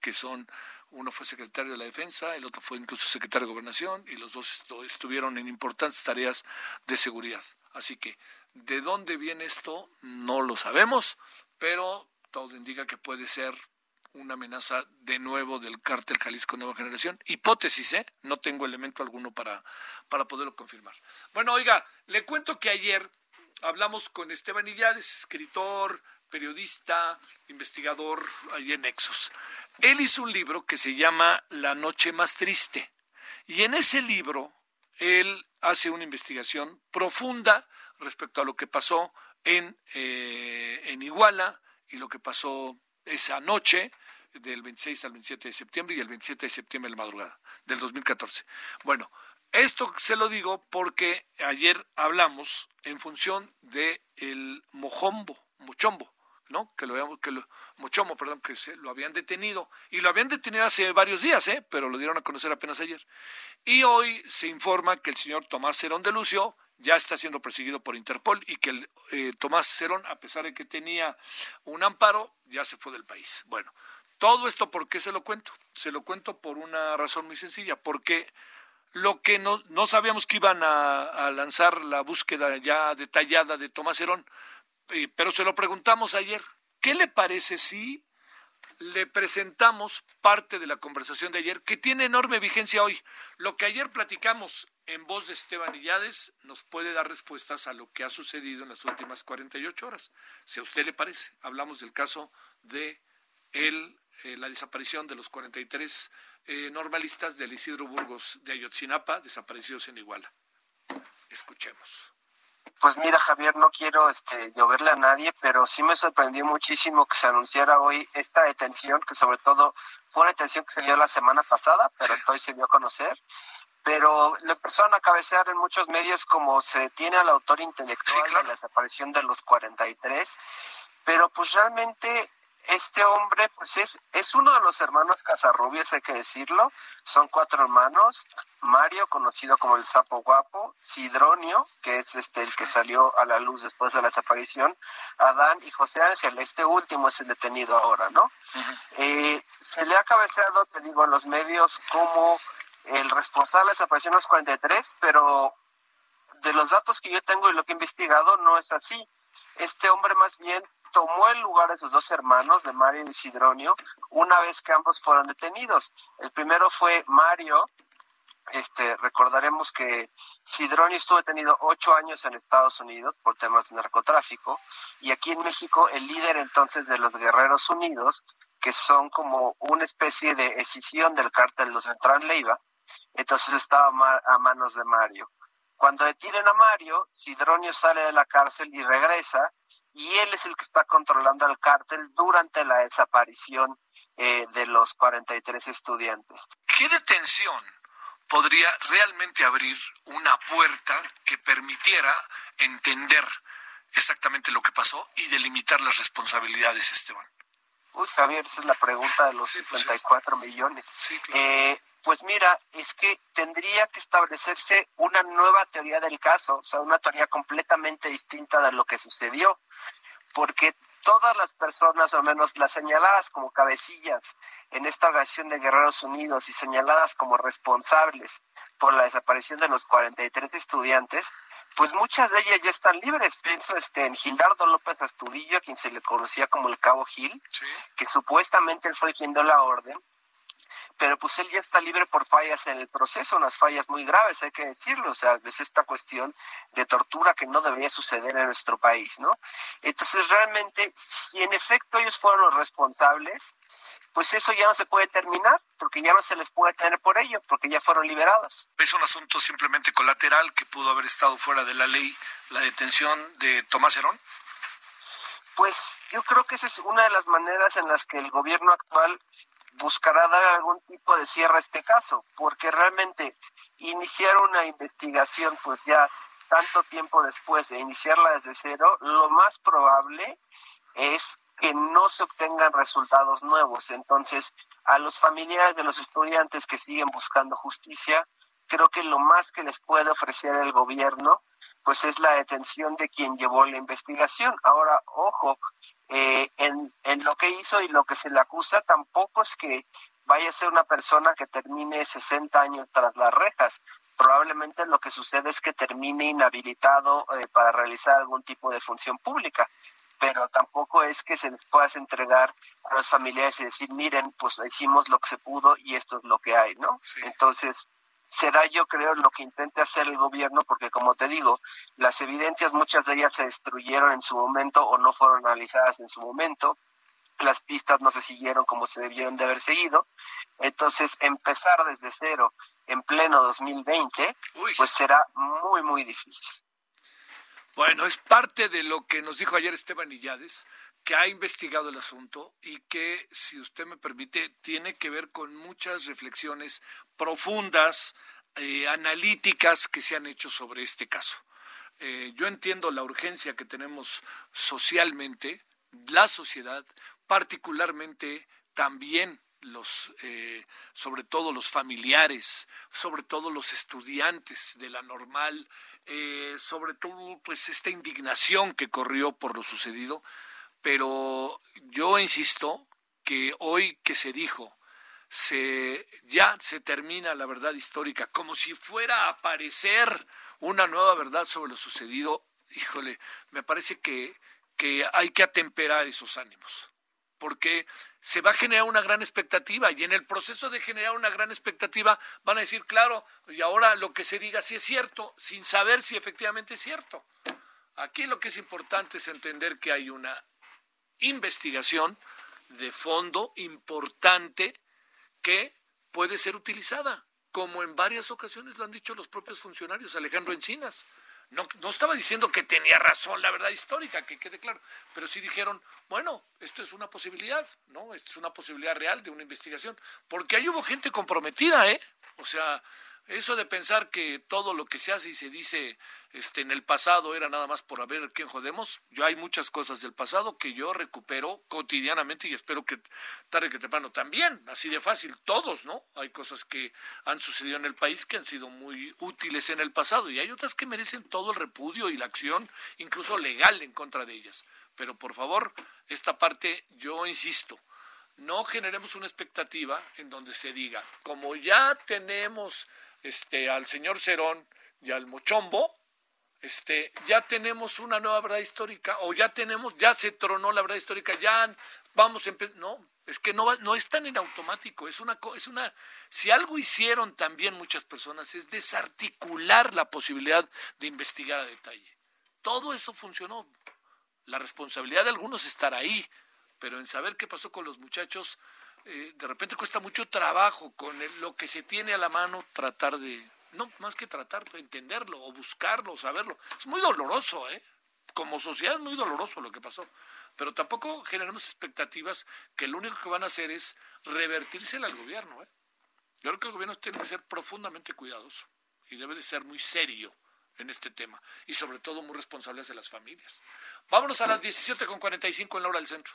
S1: que son, uno fue secretario de la Defensa, el otro fue incluso secretario de Gobernación y los dos estuvieron en importantes tareas de seguridad. Así que ¿De dónde viene esto? No lo sabemos, pero todo indica que puede ser una amenaza de nuevo del cártel Jalisco Nueva Generación. Hipótesis, ¿eh? No tengo elemento alguno para, para poderlo confirmar. Bueno, oiga, le cuento que ayer hablamos con Esteban Illades, escritor, periodista, investigador allí en Nexos. Él hizo un libro que se llama La Noche Más Triste. Y en ese libro, él hace una investigación profunda respecto a lo que pasó en, eh, en Iguala y lo que pasó esa noche del 26 al 27 de septiembre y el 27 de septiembre de la madrugada del 2014. Bueno, esto se lo digo porque ayer hablamos en función de el mojombo, mochombo, ¿no? Que lo que lo mochomo, perdón, que se lo habían detenido y lo habían detenido hace varios días, ¿eh? Pero lo dieron a conocer apenas ayer. Y hoy se informa que el señor Tomás Cerón de Lucio ya está siendo perseguido por Interpol y que el, eh, Tomás Cerón, a pesar de que tenía un amparo, ya se fue del país. Bueno, todo esto, ¿por qué se lo cuento? Se lo cuento por una razón muy sencilla, porque lo que no, no sabíamos que iban a, lanzar la búsqueda ya detallada de Tomás Cerón, eh, pero se lo preguntamos ayer. ¿Qué le parece si le presentamos parte de la conversación de ayer, que tiene enorme vigencia hoy? Lo que ayer platicamos en voz de Esteban Illades nos puede dar respuestas a lo que ha sucedido en las últimas 48 horas. Si a usted le parece, hablamos del caso de el, eh, la desaparición de los 43 eh, normalistas del Isidro Burgos de Ayotzinapa, desaparecidos en Iguala. Escuchemos.
S4: Pues mira, Javier, no quiero este, lloverle a nadie, pero sí me sorprendió muchísimo que se anunciara hoy esta detención, que sobre todo fue una detención que se dio la semana pasada, pero hoy se dio a conocer. Pero le empezaron a cabecear en muchos medios como se detiene al autor intelectual de la desaparición de los 43, pero pues realmente este hombre pues es, es uno de los hermanos Casarrubias, hay que decirlo, son cuatro hermanos, Mario, conocido como el sapo guapo, Sidronio, que es este el que salió a la luz después de la desaparición, Adán y José Ángel, este último es el detenido ahora, ¿no? Eh, se le ha cabeceado, te digo, en los medios como el responsable desapareció en los 43, pero de los datos que yo tengo y lo que he investigado no es así. Este hombre más bien tomó el lugar de sus dos hermanos, de Mario y Sidronio, una vez que ambos fueron detenidos. El primero fue Mario, este, recordaremos que Sidronio estuvo detenido ocho años en Estados Unidos por temas de narcotráfico y aquí en México el líder entonces de los Guerreros Unidos que son como una especie de escisión del cártel de los Beltrán Leiva, entonces estaba a manos de Mario. Cuando detienen a Mario, Sidronio sale de la cárcel y regresa, y él es el que está controlando al cártel durante la desaparición eh, de los 43 estudiantes.
S1: ¿Qué detención podría realmente abrir una puerta que permitiera entender exactamente lo que pasó y delimitar las responsabilidades, Esteban?
S4: Uy, Javier, esa es la pregunta de los 64 pues millones. Eh, pues mira, es que tendría que establecerse una nueva teoría del caso, o sea, una teoría completamente distinta de lo que sucedió, porque todas las personas, o al menos las señaladas como cabecillas en esta organización de Guerreros Unidos y señaladas como responsables por la desaparición de los 43 estudiantes, pues muchas de ellas ya están libres. Pienso este, en Gildardo López Astudillo, a quien se le conocía como el Cabo Gil, que supuestamente él fue quien dio la orden, pero pues él ya está libre por fallas en el proceso, unas fallas muy graves, hay que decirlo, o sea, es esta cuestión de tortura que no debería suceder en nuestro país, ¿no? Entonces, realmente, si en efecto ellos fueron los responsables, pues eso ya no se puede terminar, porque ya no se les puede tener por ello, porque ya fueron liberados.
S1: Es un asunto simplemente colateral que pudo haber estado fuera de la ley, la detención de Tomás Herón.
S4: Pues yo creo que esa es una de las maneras en las que el gobierno actual buscará dar algún tipo de cierre a este caso, porque realmente iniciar una investigación, pues ya tanto tiempo después de iniciarla desde cero, lo más probable es que no se obtengan resultados nuevos. Entonces, a los familiares de los estudiantes que siguen buscando justicia, creo que lo más que les puede ofrecer el gobierno, pues es la detención de quien llevó la investigación. Ahora, ojo, eh, en, en lo que hizo y lo que se le acusa, tampoco es que vaya a ser una persona que termine 60 años tras las rejas. Probablemente lo que sucede es que termine inhabilitado eh, para realizar algún tipo de función pública pero tampoco es que se les puedas entregar a los familiares y decir, miren, pues hicimos lo que se pudo y esto es lo que hay, ¿no? Entonces, será yo creo lo que intente hacer el gobierno, porque como te digo, las evidencias, muchas de ellas se destruyeron en su momento o no fueron analizadas en su momento, las pistas no se siguieron como se debieron de haber seguido, entonces empezar desde cero en pleno 2020, pues será muy, muy difícil.
S1: Bueno, es parte de lo que nos dijo ayer Esteban Illades, que ha investigado el asunto y que, si usted me permite, tiene que ver con muchas reflexiones profundas, eh, analíticas que se han hecho sobre este caso. Eh, yo entiendo la urgencia que tenemos socialmente, la sociedad, particularmente también los, eh, sobre todo los familiares, sobre todo los estudiantes de la normal, sobre todo pues esta indignación que corrió por lo sucedido, pero yo insisto que hoy que se dijo se ya se termina la verdad histórica como si fuera a aparecer una nueva verdad sobre lo sucedido, híjole, me parece que, que hay que atemperar esos ánimos porque se va a generar una gran expectativa y en el proceso de generar una gran expectativa van a decir, claro, y ahora lo que se diga sí es cierto, sin saber si efectivamente es cierto. Aquí lo que es importante es entender que hay una investigación de fondo importante que puede ser utilizada, como en varias ocasiones lo han dicho los propios funcionarios, Alejandro Encinas. No, no estaba diciendo que tenía razón la verdad histórica, que quede claro, pero sí dijeron, bueno, esto es una posibilidad, ¿no? Esto es una posibilidad real de una investigación, porque ahí hubo gente comprometida, ¿eh? O sea, eso de pensar que todo lo que se hace y se dice este, en el pasado era nada más por a ver quién jodemos, yo hay muchas cosas del pasado que yo recupero cotidianamente y espero que tarde que temprano también, así de fácil, todos, ¿no? Hay cosas que han sucedido en el país que han sido muy útiles en el pasado y hay otras que merecen todo el repudio y la acción, incluso legal, en contra de ellas. Pero por favor, esta parte yo insisto, no generemos una expectativa en donde se diga, como ya tenemos este, al señor Cerón y al Mochombo, este, ya tenemos una nueva verdad histórica, o ya tenemos, ya se tronó la verdad histórica, ya vamos a empezar. No, es que no, no es tan en automático, es una, es una, si algo hicieron también muchas personas es desarticular la posibilidad de investigar a detalle. Todo eso funcionó. La responsabilidad de algunos estará ahí, pero en saber qué pasó con los muchachos, eh, de repente cuesta mucho trabajo con lo que se tiene a la mano tratar de, no más que tratar de entenderlo o buscarlo o saberlo. Es muy doloroso, ¿eh? Como sociedad es muy doloroso lo que pasó. Pero tampoco generemos expectativas que lo único que van a hacer es revertírsela al gobierno. ¿eh? Yo creo que el gobierno tiene que ser profundamente cuidadoso y debe de ser muy serio en este tema y sobre todo muy responsables de las familias. Vámonos a las 17.45 en la hora del centro.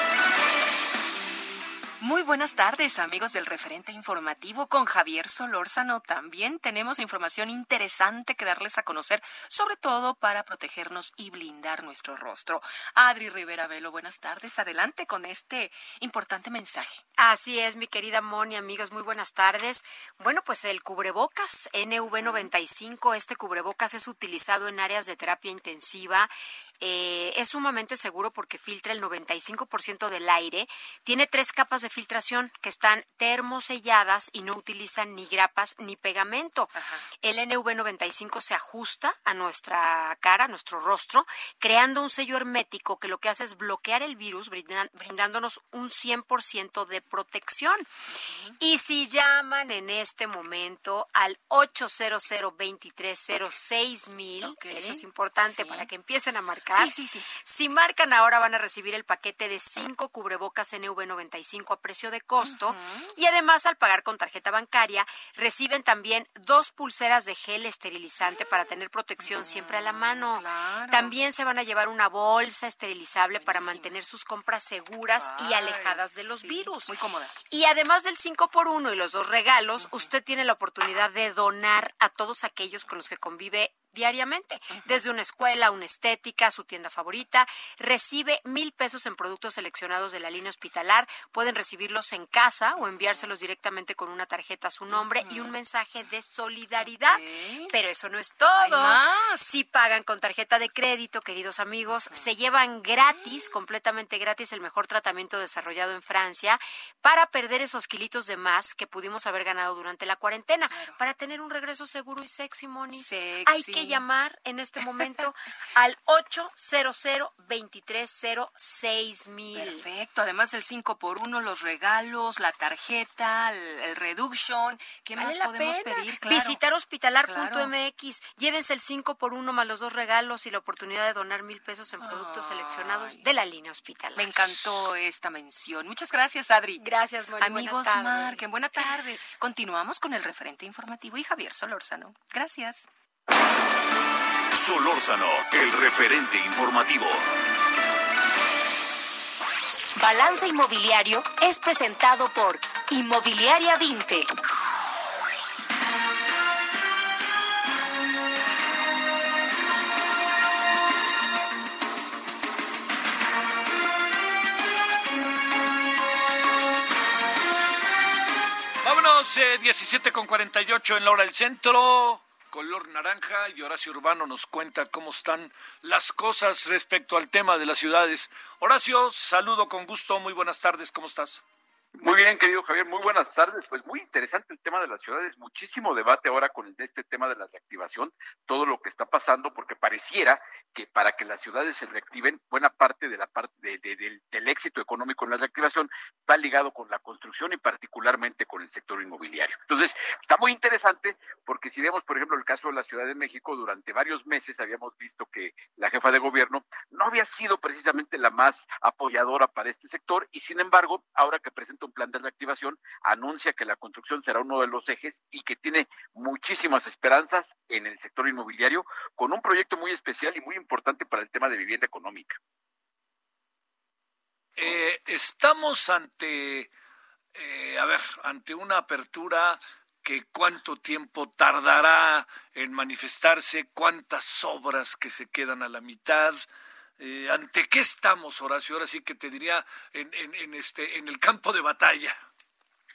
S5: Muy buenas tardes, amigos del referente informativo con Javier Solórzano. También tenemos información interesante que darles a conocer, sobre todo para protegernos y blindar nuestro rostro. Adri Rivera Velo, buenas tardes. Adelante con este importante mensaje.
S6: Así es, mi querida Moni, amigos, muy buenas tardes. Bueno, pues el cubrebocas NV95, este cubrebocas es utilizado en áreas de terapia intensiva eh, es sumamente seguro porque filtra el 95% del aire. Tiene tres capas de filtración que están termoselladas y no utilizan ni grapas ni pegamento. El NV95 se ajusta a nuestra cara, a nuestro rostro, creando un sello hermético que lo que hace es bloquear el virus, brindándonos un 100% de protección. Y si llaman en este momento al 800 2306 mil, eso es importante para que empiecen a marcar
S5: Sí, sí, sí.
S6: Si marcan ahora van a recibir el paquete de cinco cubrebocas NV95 a precio de costo y además al pagar con tarjeta bancaria reciben también dos pulseras de gel esterilizante para tener protección siempre a la mano. También se van a llevar una bolsa esterilizable para mantener sus compras seguras y alejadas de los virus.
S5: Muy cómoda.
S6: Y además del 5 por 1 y los dos regalos, usted tiene la oportunidad de donar a todos aquellos con los que convive diariamente, desde una escuela, una estética, su tienda favorita. Recibe mil pesos en productos seleccionados de la línea hospitalar. Pueden recibirlos en casa o enviárselos directamente con una tarjeta a su nombre y un mensaje de solidaridad. Pero eso no es todo. Si pagan con tarjeta de crédito, queridos amigos, se llevan gratis, completamente gratis, el mejor tratamiento desarrollado en Francia para perder esos kilitos de más que pudimos haber ganado durante la cuarentena, para tener un regreso seguro y sexy, Moni. Hay que llamar en este momento al 800 2306 mil.
S5: Perfecto, además del 5 por 1 los regalos, la tarjeta, el, reduction, ¿qué más podemos pedir?
S6: Visitar hospitalar.mx, llévense el 5 por 1 más los dos regalos y la oportunidad de donar mil pesos en productos seleccionados de la línea hospitalar.
S5: Me encantó esta mención. Muchas gracias, Adri.
S6: Gracias, Moni.
S5: Amigos, Marquen, buena tarde. Continuamos con el referente informativo y Javier Solórzano. Gracias.
S2: Solórzano, el referente informativo.
S7: Balance Inmobiliario es presentado por Inmobiliaria 20.
S1: Vámonos, eh, 17 con 48 en la hora del centro color naranja y Horacio Urbano nos cuenta cómo están las cosas respecto al tema de las ciudades. Horacio, saludo con gusto, muy buenas tardes, ¿cómo estás?
S8: Muy bien, querido Javier, muy buenas tardes. Pues muy interesante el tema de las ciudades, muchísimo debate ahora con este tema de la reactivación, todo lo que está pasando, porque pareciera que para que las ciudades se reactiven, buena parte de la parte del, éxito económico en la reactivación va ligado con la construcción y particularmente con el sector inmobiliario. Entonces, está muy interesante porque si vemos, por ejemplo, el caso de la Ciudad de México, durante varios meses habíamos visto que la jefa de gobierno no había sido precisamente la más apoyadora para este sector y sin embargo, ahora que presenta un plan de reactivación, anuncia que la construcción será uno de los ejes y que tiene muchísimas esperanzas en el sector inmobiliario con un proyecto muy especial y muy importante para el tema de vivienda económica.
S1: Eh, estamos ante, eh, a ver, ante una apertura que cuánto tiempo tardará en manifestarse, cuántas obras que se quedan a la mitad, eh, ¿Ante qué estamos, Horacio? Ahora sí que te diría en, en, este, en el campo de batalla.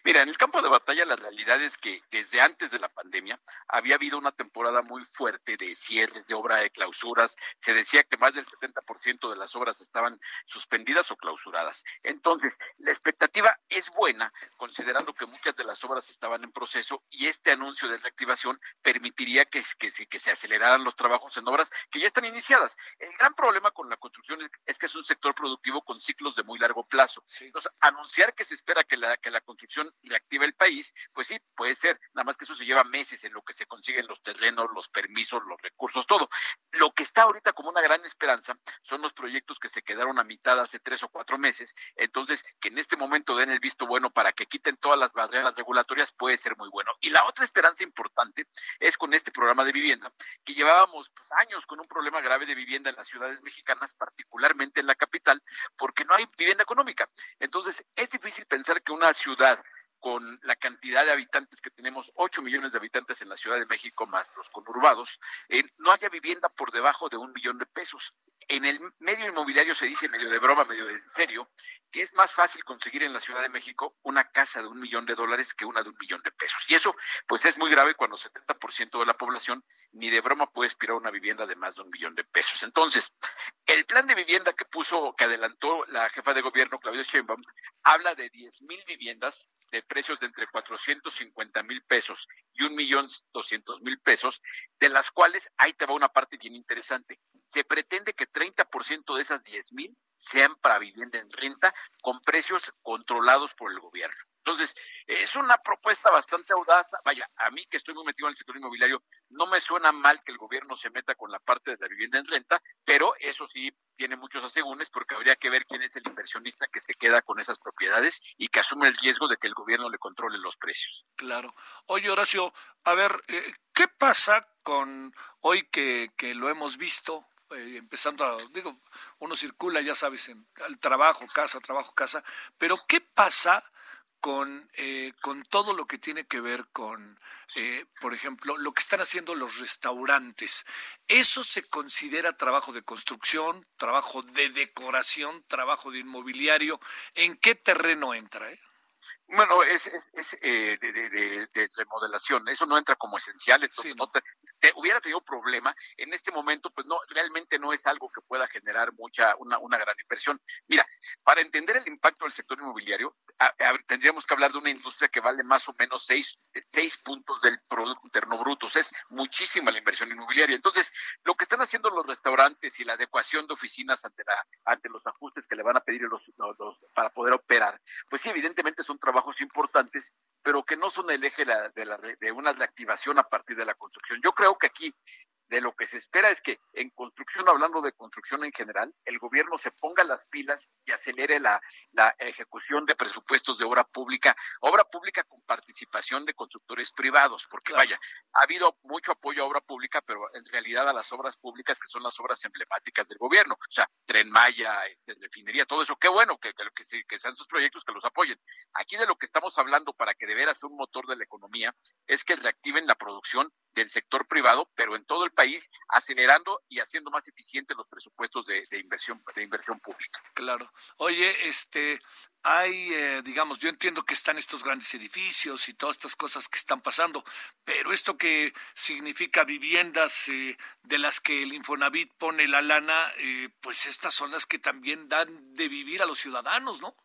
S8: Mira, en el campo de batalla la realidad es que desde antes de la pandemia había habido una temporada muy fuerte de cierres de obra de clausuras. Se decía que más del 70% de las obras estaban suspendidas o clausuradas. Entonces, la expectativa es buena, considerando que muchas de las obras estaban en proceso y este anuncio de reactivación permitiría que, que, que se aceleraran los trabajos en obras que ya están iniciadas. El gran problema con la construcción es, que es un sector productivo con ciclos de muy largo plazo. Entonces, anunciar que se espera que la, que la construcción reactive el país, pues sí, puede ser, nada más que eso se lleva meses en lo que se consiguen los terrenos, los permisos, los recursos, todo. Lo que está ahorita como una gran esperanza son los proyectos que se quedaron a mitad hace tres o cuatro meses, entonces que en este momento den el visto bueno para que quiten todas las barreras regulatorias puede ser muy bueno. Y la otra esperanza importante es con este programa de vivienda, que llevábamos pues, años con un problema grave de vivienda en las ciudades mexicanas, particularmente en la capital, porque no hay vivienda económica. Entonces, es difícil pensar que una ciudad con la cantidad de habitantes que tenemos, 8 millones de habitantes en la Ciudad de México más los conurbados, eh, no haya vivienda por debajo de un millón de pesos. En el medio inmobiliario se dice, medio de broma, medio de serio, que es más fácil conseguir en la Ciudad de México una casa de un millón de dólares que una de un millón de pesos. Y eso, pues es muy grave cuando 70% de la población ni de broma puede aspirar a una vivienda de más de un millón de pesos. Entonces, el plan de vivienda que puso, que adelantó la jefa de gobierno, Claudia Sheinbaum, habla de 10 mil viviendas de precios de entre 450 mil pesos y un millón doscientos mil pesos, de las cuales ahí te va una parte bien interesante. Se pretende que 30% de esas 10 mil sean para vivienda en renta con precios controlados por el gobierno. Entonces, es una propuesta bastante audaz. Vaya, a mí que estoy muy metido en el sector inmobiliario, no me suena mal que el gobierno se meta con la parte de la vivienda en renta, pero eso sí tiene muchos asegúnes porque habría que ver quién es el inversionista que se queda con esas propiedades y que asume el riesgo de que el gobierno le controle los precios.
S1: Claro. Oye, Horacio, a ver, eh, ¿qué pasa con hoy que, que lo hemos visto? Eh, empezando a, digo, uno circula, ya sabes, en el trabajo, casa, trabajo, casa, pero ¿qué pasa con, eh, con todo lo que tiene que ver con, eh, por ejemplo, lo que están haciendo los restaurantes. ¿Eso se considera trabajo de construcción, trabajo de decoración, trabajo de inmobiliario? ¿En qué terreno entra? Eh?
S8: Bueno, es, es, es eh, de, de, de, remodelación, eso no entra como esencial, entonces no te, hubiera tenido problema. En este momento, pues no, realmente no es algo que pueda generar mucha, una, una gran inversión. Mira, para entender el impacto del sector inmobiliario, tendríamos que hablar de una industria que vale más o menos seis, seis puntos del Producto Interno Bruto, es muchísima la inversión inmobiliaria. Entonces, lo que están haciendo los restaurantes y la adecuación de oficinas ante, la, ante los ajustes que le van a pedir los, los, para poder operar, pues sí, evidentemente es un trabajo trabajos importantes, pero que no son el eje de, una reactivación a partir de la construcción. Yo creo que aquí de lo que se espera es que en construcción, hablando de construcción en general, el gobierno se ponga las pilas y acelere la, la ejecución de presupuestos de obra pública, obra pública con participación de constructores privados, porque vaya, ha habido mucho apoyo a obra pública, pero en realidad a las obras públicas que son las obras emblemáticas del gobierno, o sea, Tren Maya, este, refinería, todo eso, qué bueno que, que, que sean sus proyectos que los apoyen. Aquí de lo que estamos hablando para que de veras sea un motor de la economía es que reactiven la producción del sector privado, pero en todo el país, acelerando y haciendo más eficientes los presupuestos de, inversión de inversión pública.
S1: Claro. Oye, este, hay, eh, digamos, yo entiendo que están estos grandes edificios y todas estas cosas que están pasando, pero esto que significa viviendas eh, de las que el Infonavit pone la lana, eh, pues estas son las que también dan de vivir a los ciudadanos, ¿no?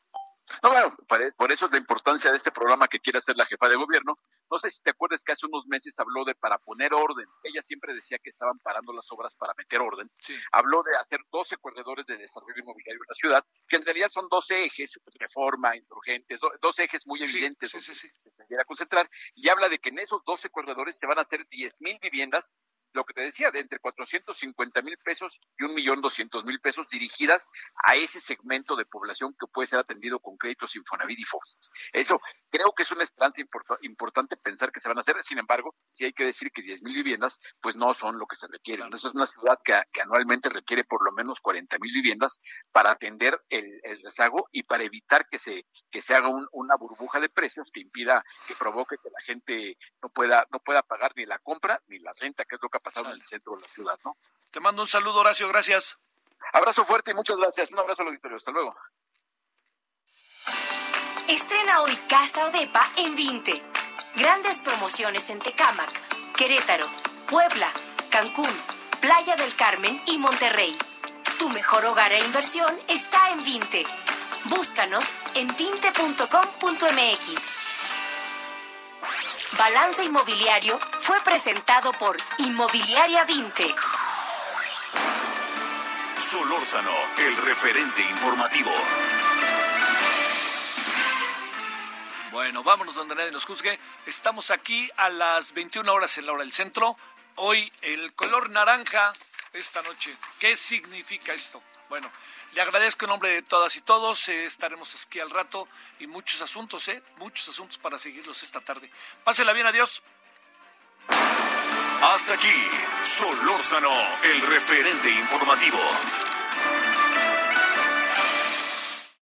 S8: No, bueno, por eso es la importancia de este programa que quiere hacer la jefa de gobierno. No sé si te acuerdas que hace unos meses habló de para poner orden. Ella siempre decía que estaban parando las obras para meter orden. Habló de hacer 12 corredores de desarrollo inmobiliario en la ciudad, que en realidad son 12 ejes, reforma, insurgentes, 12 ejes muy evidentes
S1: sí, sí,
S8: que se quiera concentrar. Y habla de que en esos 12 corredores se van a hacer 10 mil viviendas lo que te decía, de entre 450 mil pesos y un millón doscientos mil pesos dirigidas a ese segmento de población que puede ser atendido con créditos Infonavit y Fobis. Eso creo que es una esperanza importante pensar que se van a hacer. Sin embargo, sí hay que decir que 10 mil viviendas, pues no son lo que se requiere. Eso es una ciudad que, anualmente requiere por lo menos 40 mil viviendas para atender el, rezago y para evitar que se, que se haga una burbuja de precios que impida, que provoque que la gente no pueda, no pueda pagar ni la compra ni la renta, que es lo que pasado en el centro de la ciudad, ¿no?
S1: Te mando un saludo, Horacio, gracias.
S8: Abrazo fuerte y muchas gracias. Un abrazo al auditorio. Hasta luego.
S9: Estrena hoy Casa o Depa en 20. Grandes promociones en Tecámac, Querétaro, Puebla, Cancún, Playa del Carmen y Monterrey. Tu mejor hogar e inversión está en 20. Búscanos en 20.com.mx. Balance Inmobiliario fue presentado por Inmobiliaria 20.
S2: Solórzano, el referente informativo.
S1: Bueno, vámonos donde nadie nos juzgue. Estamos aquí a las 21 horas en la hora del centro. Hoy el color naranja esta noche. ¿Qué significa esto? Bueno, le agradezco en nombre de todas y todos. Eh, estaremos aquí al rato y muchos asuntos, ¿eh? Muchos asuntos para seguirlos esta tarde. Pásela bien, adiós.
S2: Hasta aquí, Solórzano, el referente informativo.